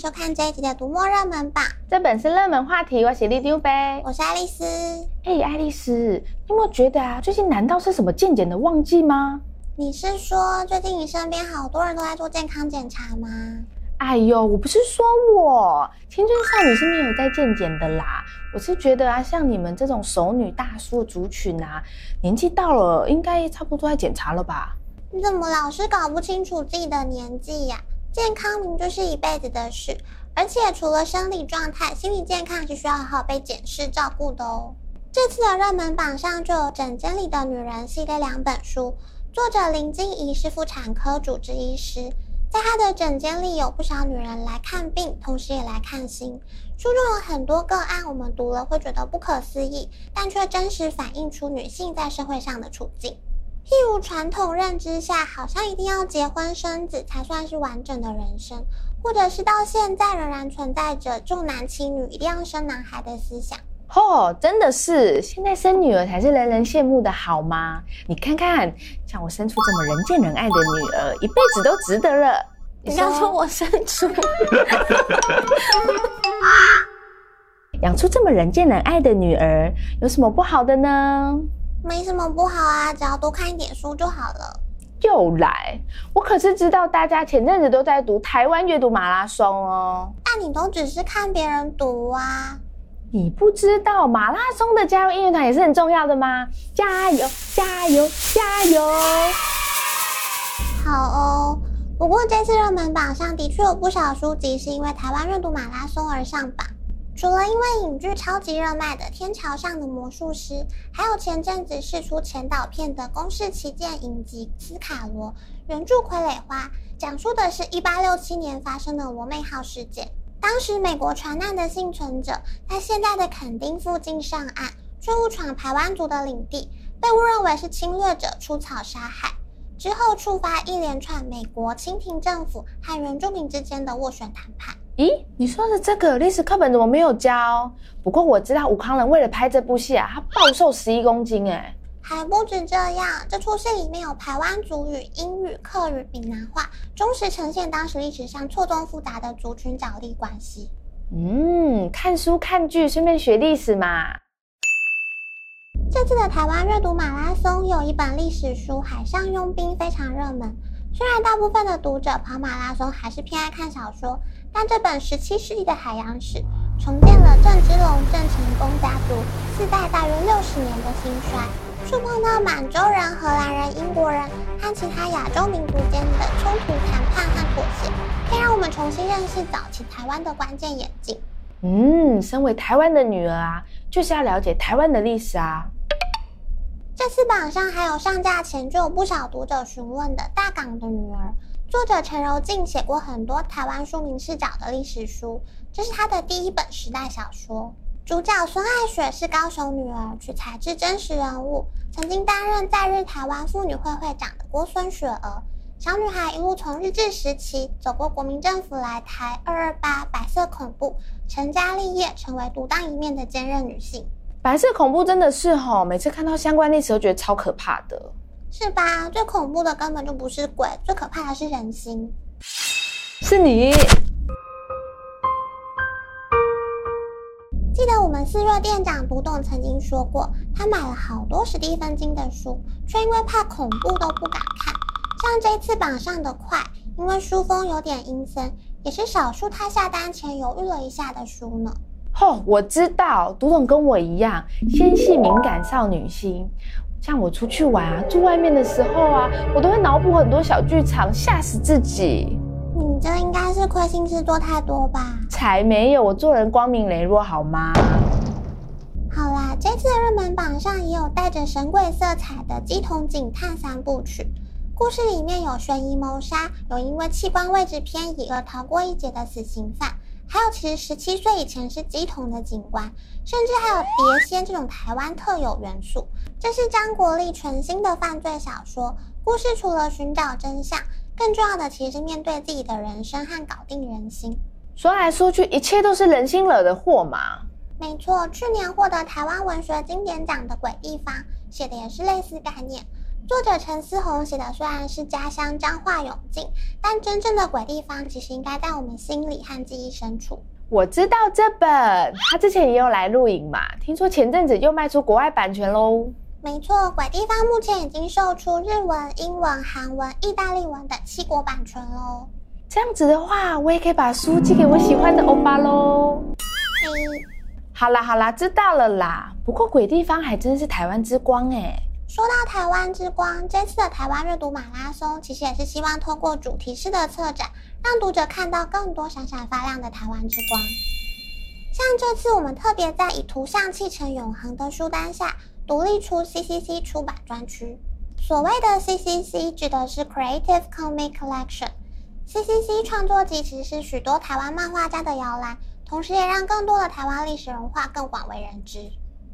收看这一集的读墨热门榜。这本是热门话题，我是里长伯，我是爱丽丝。哎、欸，爱丽丝，你有没有觉得啊，最近难道是什么健检的旺季吗？你是说最近你身边好多人都在做健康检查吗？哎呦，我不是说我青春少女是没有在健检的啦。我是觉得啊，像你们这种熟女大叔族群啊，年纪到了应该差不多在检查了吧？你怎么老是搞不清楚自己的年纪呀？健康明就是一辈子的事，而且除了生理状态，心理健康是需要好好被检视照顾的哦。这次的热门榜上就有《诊间里的女人》系列两本书，作者林静怡是妇产科主治医师，在她的诊间里有不少女人来看病，同时也来看心。书中有很多个案，我们读了会觉得不可思议，但却真实反映出女性在社会上的处境。譬如传统认知下，好像一定要结婚生子才算是完整的人生，或者是到现在仍然存在着重男轻女、一定要生男孩的思想。哦，真的是，现在生女儿才是人人羡慕的好吗？你看看，像我生出这么人见人爱的女儿，一辈子都值得了。你要说我生出，养出这么人见人爱的女儿，有什么不好的呢？没什么不好啊，只要多看一点书就好了。又来，我可是知道大家前阵子都在读台湾阅读马拉松哦。但你都只是看别人读啊，你不知道马拉松的加入音乐团也是很重要的吗？加油，加油，加油！好哦，不过这次热门榜上的确有不少书籍是因为台湾阅读马拉松而上榜。除了因为影剧超级热卖的《天桥上的魔术师》，还有前阵子释出前导片的公式旗舰影集《斯卡罗》，原著《傀儡花》，讲述的是一八六七年发生的罗妹号事件。当时美国船难的幸存者在现在的垦丁附近上岸，却误闯排湾族的领地，被误认为是侵略者出草杀害。之后触发一连串美国清廷政府和原住民之间的斡旋谈判。咦，你说的这个历史课本怎么没有教？不过我知道武康人为了拍这部戏啊，他暴瘦十一公斤哎，还不止这样，这出戏里面有台湾族语、英语、客语、闽南话，忠实呈现当时历史上错综复杂的族群角力关系。嗯，看书看剧，顺便学历史嘛。这次的台湾阅读马拉松有一本历史书《海上佣兵》非常热门，虽然大部分的读者跑马拉松还是偏爱看小说。但这本十七世纪的海洋史，重建了郑芝龙、郑成功家族四代大约六十年的兴衰，触碰到满洲人、荷兰人、英国人和其他亚洲民族间的冲突、谈判和妥协，可以让我们重新认识早期台湾的关键演进。嗯，身为台湾的女儿啊，就是要了解台湾的历史啊。这次榜上还有上架前就有不少读者询问的《大港的女儿》。作者陈柔静写过很多台湾庶民视角的历史书，这是他的第一本时代小说。主角孙爱雪是高雄女儿，取材自真实人物，曾经担任在日台湾妇女会会长的郭孙雪娥。小女孩一路从日治时期走过国民政府来台、二二八白色恐怖，成家立业，成为独当一面的坚韧女性。白色恐怖真的是吼，每次看到相关历史都觉得超可怕的。是吧？最恐怖的根本就不是鬼，最可怕的是人心。是你。记得我们四若店长读懂曾经说过，他买了好多史蒂芬金的书，却因为怕恐怖都不敢看。像这次榜上的《快》，因为书封有点阴森，也是少数他下单前犹豫了一下的书呢。哦，我知道，读懂跟我一样，纤细敏感少女心。像我出去玩啊，住外面的时候啊，我都会脑补很多小剧场，吓死自己。你这应该是亏心事做太多吧？才没有，我做人光明磊落，好吗？好啦，这次的热门榜上也有带着神鬼色彩的鸡同警探三部曲。故事里面有悬疑谋杀，有因为器官位置偏移而逃过一劫的死刑犯。其实十七岁以前是鸡同的警官，甚至还有碟仙这种台湾特有元素。这是张国立全新的犯罪小说。故事除了寻找真相，更重要的其实是面对自己的人生和搞定人心。说来说去，一切都是人心惹的祸嘛。没错，去年获得台湾文学经典奖的《鬼地方》写的也是类似概念。作者陈思宏写的虽然是家乡彰化永靖，但真正的鬼地方其实应该在我们心里和记忆深处。我知道这本，他之前也有来录影嘛，听说前阵子又卖出国外版权喽。没错，鬼地方目前已经售出日文、英文、韩文、意大利文等七国版权喽。这样子的话，我也可以把书寄给我喜欢的欧巴喽。嘿，好啦好啦，知道了啦。不过鬼地方还真是台湾之光诶。说到台湾之光，这次的台湾阅读马拉松其实也是希望透过主题式的策展，让读者看到更多闪闪发亮的台湾之光。像这次我们特别在以图像砌成永恒的书单下，独立出 CCC 出版专区。所谓的 CCC 指的是 Creative Comic Collection。CCC 创作集其实是许多台湾漫画家的摇篮，同时也让更多的台湾历史文化更广为人知。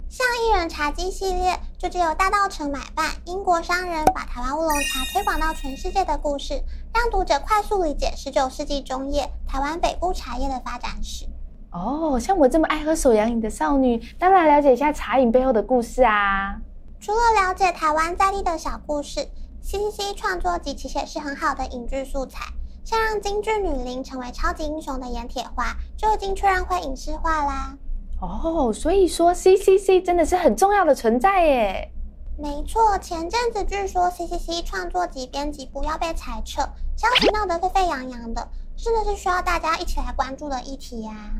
像一人茶姬系列，就只有大稻埕买办英国商人把台湾乌龙茶推广到全世界的故事，让读者快速理解十九世纪中叶台湾北部茶叶的发展史。哦，像我这么爱喝手摇饮的少女，当然了解一下茶饮背后的故事啊。除了了解台湾在地的小故事，CCC 创作集其实也是很好的影剧素材，像让京剧女伶成为超级英雄的盐铁花，就已经确认会影视化啦。哦，所以说 CCC 真的是很重要的存在耶。没错，前阵子据说 CCC 创作及编辑部要被裁撤，消息闹得沸沸扬扬的，真的是需要大家一起来关注的议题呀、啊。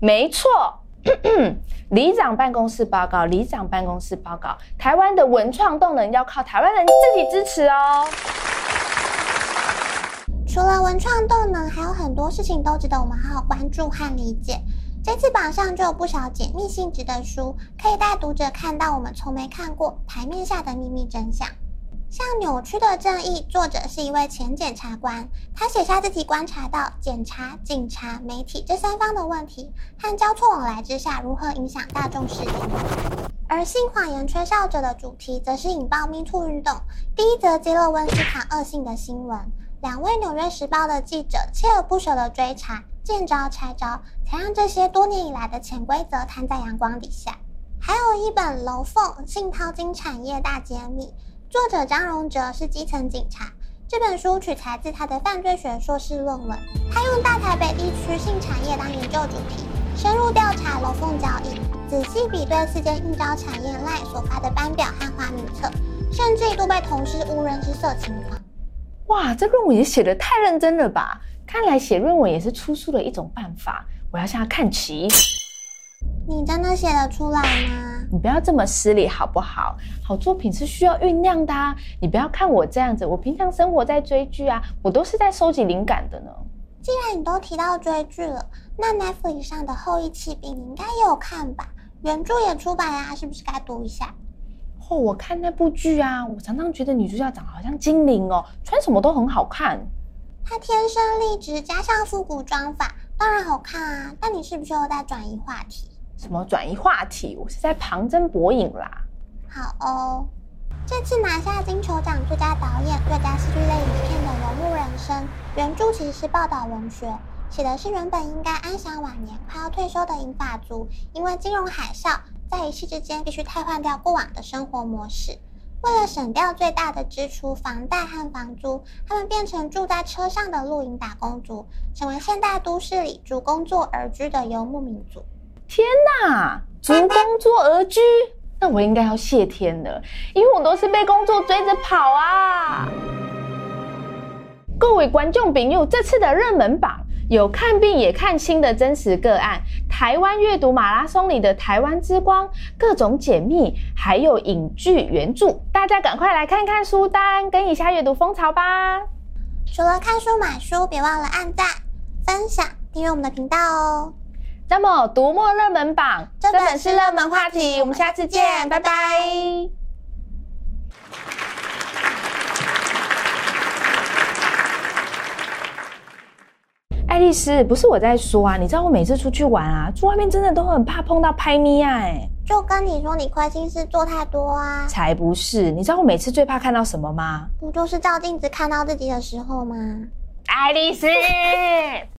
没错，里长办公室报告，里长办公室报告，台湾的文创动能要靠台湾人自己支持哦。除了文创动能，还有很多事情都值得我们好好关注和理解。这次榜上就有不少解密性质的书，可以带读者看到我们从没看过台面下的秘密真相。像《扭曲的正义》，作者是一位前检察官，他写下自己观察到检察、警察、媒体这三方的问题和交错往来之下如何影响大众视野。而性谎言吹哨者的主题，则是引爆 MeToo 运动，第一则揭露温斯卡恶性的新闻。两位《纽约时报》的记者锲而不舍地追查。见招拆招，才让这些多年以来的潜规则摊在阳光底下。还有一本《楼凤性淘金产业大揭秘》，作者张荣哲是基层警察。这本书取材自他的犯罪学硕士论文。他用大台北地区性产业当研究主题，深入调查楼凤交易，仔细比对四间应招产业赖所发的班表和花名册，甚至一度被同事误认是色情狂。哇，这论文也写得太认真了吧！看来写论文也是出书的一种办法，我要向他看齐。你真的写得出来吗？你不要这么失礼好不好？好作品是需要酝酿的啊！你不要看我这样子，我平常生活在追剧啊，我都是在收集灵感的呢。既然你都提到追剧了，那 Netflix 上的《后裔弃兵》你应该也有看吧？原著也出版啊，是不是该读一下？哦，我看那部剧啊，我常常觉得女主角长得好像精灵哦，穿什么都很好看。她天生丽质，加上复古妆法，当然好看啊！但你是不是又在转移话题？什么转移话题？我是在旁征博引啦。好哦，这次拿下金球奖最佳导演、最佳戏剧类影片的《人物人生》，原著其实是报道文学，写的是原本应该安享晚年、快要退休的银发族，因为金融海啸，在一夕之间必须替换掉过往的生活模式。为了省掉最大的支出——房贷和房租，他们变成住在车上的露营打工族，成为现代都市里逐工作而居的游牧民族。天哪，逐工作而居？那我应该要谢天了，因为我都是被工作追着跑啊！各位观众朋友，这次的热门榜。有看病也看清的真实个案，台湾阅读马拉松里的台湾之光，各种解密，还有影剧原著，大家赶快来看看书单，跟一下阅读风潮吧！除了看书买书，别忘了按赞、分享、订阅我们的频道哦。那么，读墨热门榜，这本是热门话题，我们下次见，拜拜。拜拜。丽丝，不是我在说啊，你知道我每次出去玩啊，住外面真的都很怕碰到拍咪啊，哎，就跟你说你亏心事做太多啊，才不是，你知道我每次最怕看到什么吗？不就是照镜子看到自己的时候吗？爱丽丝。